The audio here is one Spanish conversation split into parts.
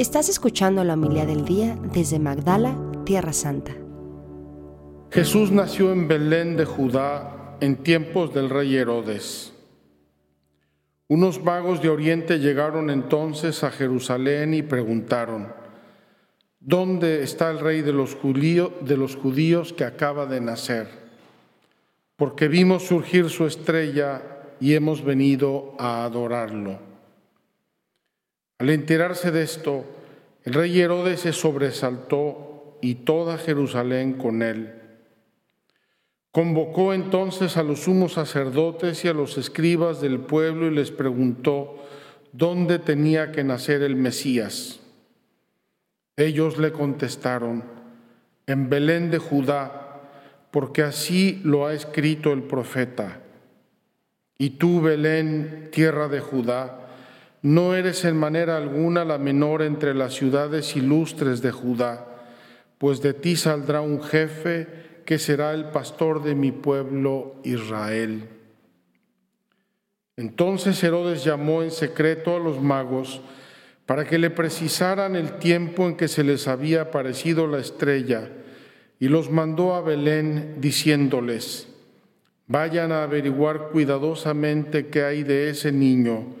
Estás escuchando la humildad del día desde Magdala, Tierra Santa. Jesús nació en Belén de Judá en tiempos del rey Herodes. Unos magos de Oriente llegaron entonces a Jerusalén y preguntaron, ¿dónde está el rey de los, de los judíos que acaba de nacer? Porque vimos surgir su estrella y hemos venido a adorarlo. Al enterarse de esto, el rey Herodes se sobresaltó y toda Jerusalén con él. Convocó entonces a los sumos sacerdotes y a los escribas del pueblo y les preguntó dónde tenía que nacer el Mesías. Ellos le contestaron, en Belén de Judá, porque así lo ha escrito el profeta. Y tú, Belén, tierra de Judá, no eres en manera alguna la menor entre las ciudades ilustres de Judá, pues de ti saldrá un jefe que será el pastor de mi pueblo Israel. Entonces Herodes llamó en secreto a los magos para que le precisaran el tiempo en que se les había aparecido la estrella y los mandó a Belén diciéndoles, vayan a averiguar cuidadosamente qué hay de ese niño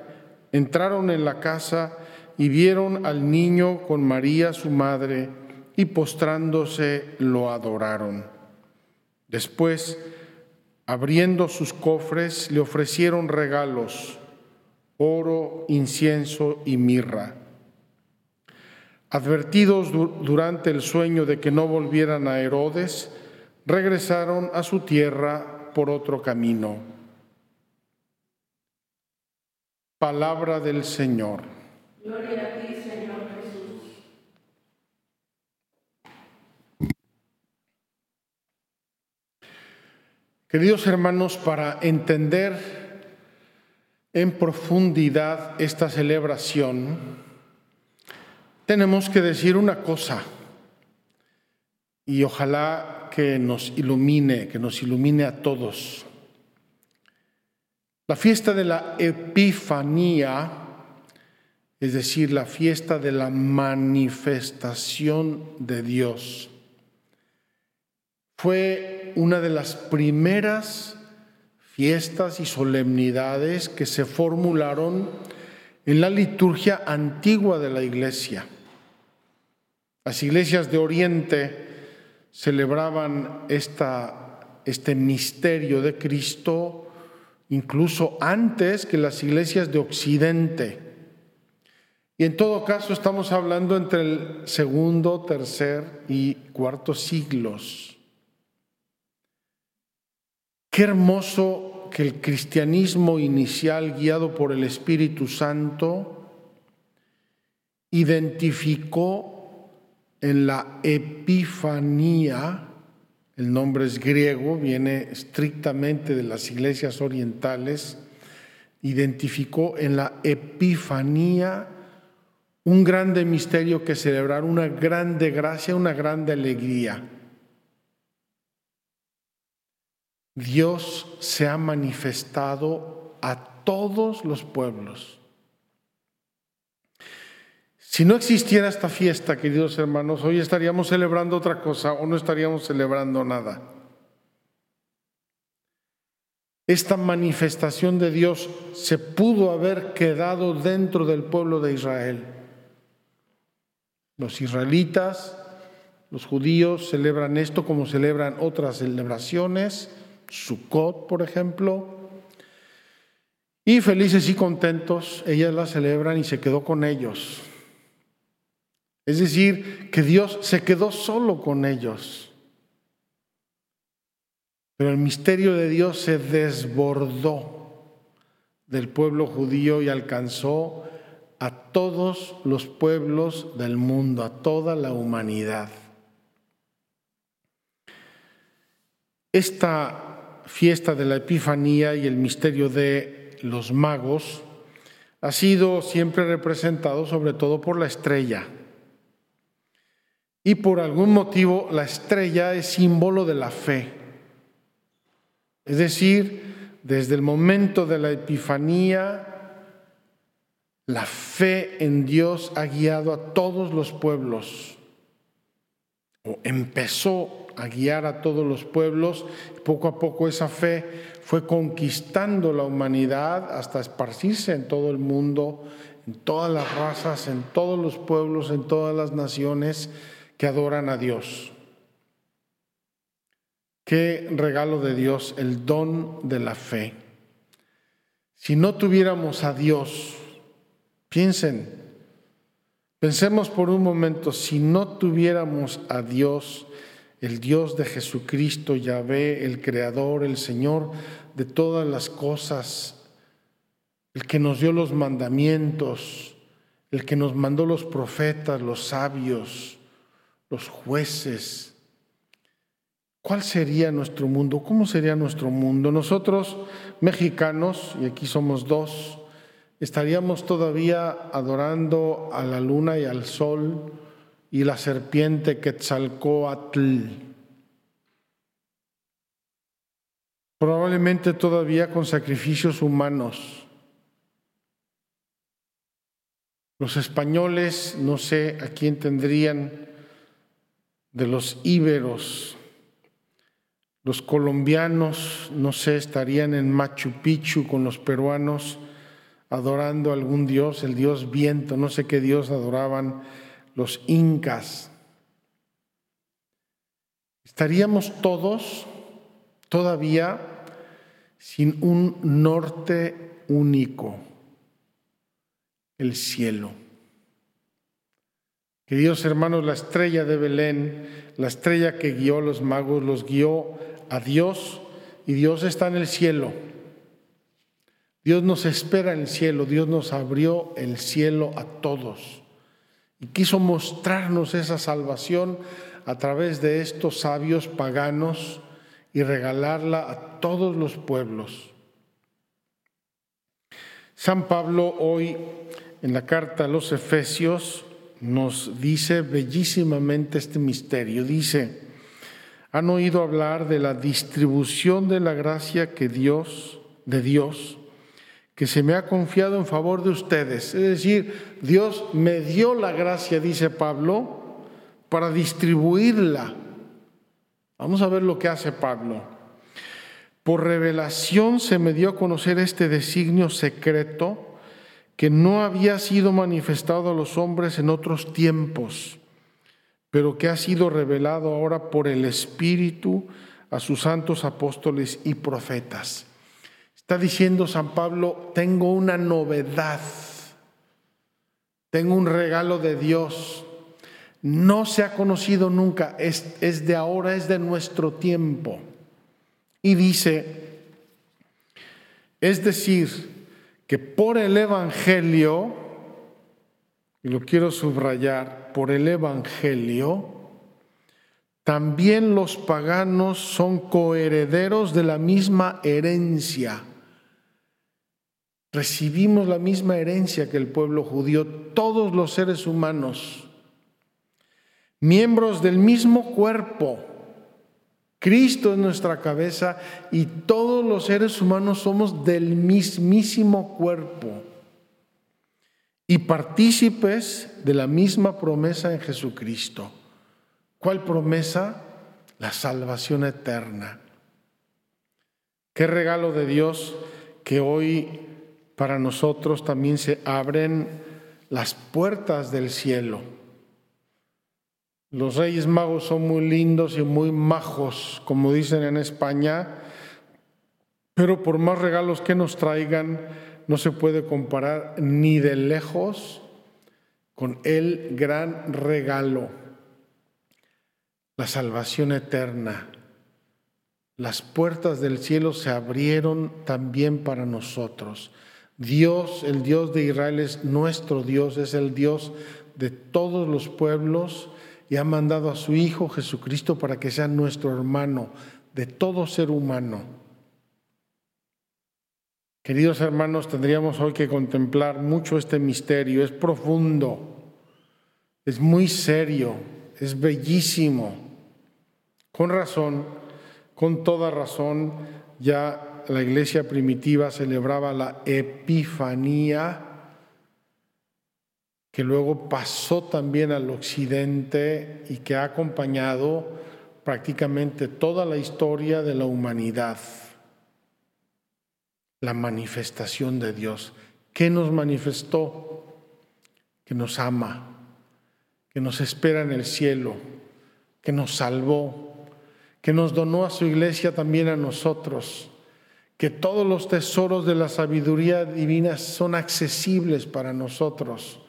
entraron en la casa y vieron al niño con María su madre y postrándose lo adoraron. Después, abriendo sus cofres, le ofrecieron regalos, oro, incienso y mirra. Advertidos durante el sueño de que no volvieran a Herodes, regresaron a su tierra por otro camino. Palabra del Señor. Gloria a ti, Señor Jesús. Queridos hermanos, para entender en profundidad esta celebración, tenemos que decir una cosa y ojalá que nos ilumine, que nos ilumine a todos. La fiesta de la Epifanía, es decir, la fiesta de la manifestación de Dios, fue una de las primeras fiestas y solemnidades que se formularon en la liturgia antigua de la iglesia. Las iglesias de Oriente celebraban esta, este misterio de Cristo incluso antes que las iglesias de Occidente. Y en todo caso estamos hablando entre el segundo, tercer y cuarto siglos. Qué hermoso que el cristianismo inicial, guiado por el Espíritu Santo, identificó en la Epifanía, el nombre es griego, viene estrictamente de las iglesias orientales, identificó en la Epifanía un grande misterio que celebrar, una grande gracia, una grande alegría. Dios se ha manifestado a todos los pueblos. Si no existiera esta fiesta, queridos hermanos, hoy estaríamos celebrando otra cosa o no estaríamos celebrando nada. Esta manifestación de Dios se pudo haber quedado dentro del pueblo de Israel. Los israelitas, los judíos celebran esto como celebran otras celebraciones Sukkot, por ejemplo. Y felices y contentos, ellas la celebran y se quedó con ellos. Es decir, que Dios se quedó solo con ellos. Pero el misterio de Dios se desbordó del pueblo judío y alcanzó a todos los pueblos del mundo, a toda la humanidad. Esta fiesta de la Epifanía y el misterio de los magos ha sido siempre representado sobre todo por la estrella. Y por algún motivo la estrella es símbolo de la fe. Es decir, desde el momento de la Epifanía, la fe en Dios ha guiado a todos los pueblos, o empezó a guiar a todos los pueblos, poco a poco esa fe fue conquistando la humanidad hasta esparcirse en todo el mundo, en todas las razas, en todos los pueblos, en todas las naciones que adoran a Dios. Qué regalo de Dios, el don de la fe. Si no tuviéramos a Dios, Piensen, pensemos por un momento, si no tuviéramos a Dios, el Dios de Jesucristo, Yahvé, el Creador, el Señor de todas las cosas, el que nos dio los mandamientos, el que nos mandó los profetas, los sabios, los jueces. ¿Cuál sería nuestro mundo? ¿Cómo sería nuestro mundo? Nosotros, mexicanos, y aquí somos dos, estaríamos todavía adorando a la luna y al sol y la serpiente Quetzalcoatl. Probablemente todavía con sacrificios humanos. Los españoles, no sé a quién tendrían de los íberos. Los colombianos, no sé, estarían en Machu Picchu con los peruanos adorando algún dios, el dios viento, no sé qué dios adoraban los incas. Estaríamos todos todavía sin un norte único, el cielo. Queridos hermanos, la estrella de Belén, la estrella que guió a los magos, los guió a Dios y Dios está en el cielo. Dios nos espera en el cielo, Dios nos abrió el cielo a todos y quiso mostrarnos esa salvación a través de estos sabios paganos y regalarla a todos los pueblos. San Pablo hoy en la carta a los Efesios nos dice bellísimamente este misterio. Dice, han oído hablar de la distribución de la gracia que Dios, de Dios, que se me ha confiado en favor de ustedes. Es decir, Dios me dio la gracia, dice Pablo, para distribuirla. Vamos a ver lo que hace Pablo. Por revelación se me dio a conocer este designio secreto que no había sido manifestado a los hombres en otros tiempos, pero que ha sido revelado ahora por el Espíritu a sus santos apóstoles y profetas. Está diciendo San Pablo, tengo una novedad, tengo un regalo de Dios. No se ha conocido nunca, es, es de ahora, es de nuestro tiempo. Y dice, es decir, que por el Evangelio, y lo quiero subrayar, por el Evangelio, también los paganos son coherederos de la misma herencia Recibimos la misma herencia que el pueblo judío, todos los seres humanos, miembros del mismo cuerpo. Cristo es nuestra cabeza y todos los seres humanos somos del mismísimo cuerpo y partícipes de la misma promesa en Jesucristo. ¿Cuál promesa? La salvación eterna. Qué regalo de Dios que hoy para nosotros también se abren las puertas del cielo. Los reyes magos son muy lindos y muy majos, como dicen en España, pero por más regalos que nos traigan, no se puede comparar ni de lejos con el gran regalo, la salvación eterna. Las puertas del cielo se abrieron también para nosotros. Dios, el Dios de Israel, es nuestro Dios, es el Dios de todos los pueblos y ha mandado a su Hijo Jesucristo para que sea nuestro hermano de todo ser humano. Queridos hermanos, tendríamos hoy que contemplar mucho este misterio, es profundo, es muy serio, es bellísimo. Con razón, con toda razón, ya la iglesia primitiva celebraba la Epifanía, que luego pasó también al occidente y que ha acompañado prácticamente toda la historia de la humanidad. La manifestación de Dios. ¿Qué nos manifestó? Que nos ama, que nos espera en el cielo, que nos salvó, que nos donó a su iglesia también a nosotros que todos los tesoros de la sabiduría divina son accesibles para nosotros,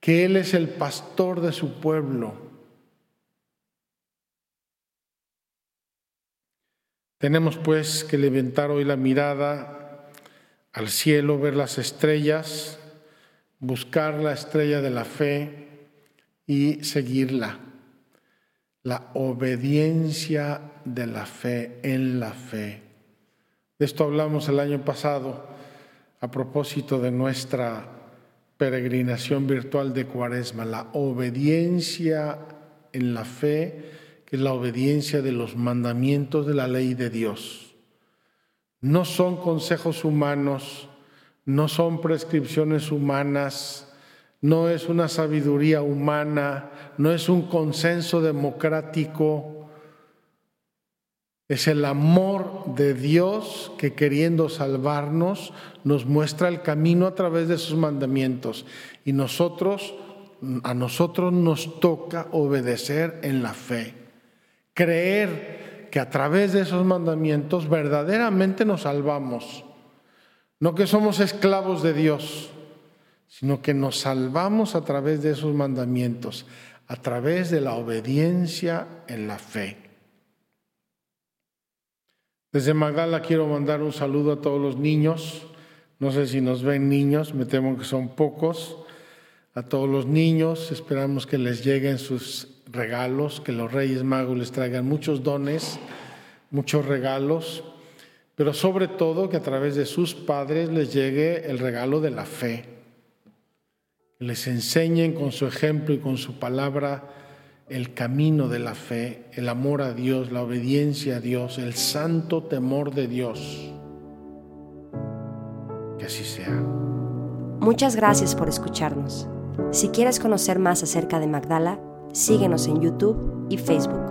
que Él es el pastor de su pueblo. Tenemos pues que levantar hoy la mirada al cielo, ver las estrellas, buscar la estrella de la fe y seguirla. La obediencia de la fe en la fe. De esto hablamos el año pasado a propósito de nuestra peregrinación virtual de Cuaresma, la obediencia en la fe, que es la obediencia de los mandamientos de la ley de Dios. No son consejos humanos, no son prescripciones humanas, no es una sabiduría humana, no es un consenso democrático, es el amor de Dios que queriendo salvarnos nos muestra el camino a través de sus mandamientos. Y nosotros, a nosotros nos toca obedecer en la fe. Creer que a través de esos mandamientos verdaderamente nos salvamos. No que somos esclavos de Dios, sino que nos salvamos a través de esos mandamientos, a través de la obediencia en la fe. Desde Magdala quiero mandar un saludo a todos los niños. No sé si nos ven niños, me temo que son pocos. A todos los niños, esperamos que les lleguen sus regalos, que los Reyes Magos les traigan muchos dones, muchos regalos, pero sobre todo que a través de sus padres les llegue el regalo de la fe. Les enseñen con su ejemplo y con su palabra el camino de la fe, el amor a Dios, la obediencia a Dios, el santo temor de Dios. Que así sea. Muchas gracias por escucharnos. Si quieres conocer más acerca de Magdala, síguenos en YouTube y Facebook.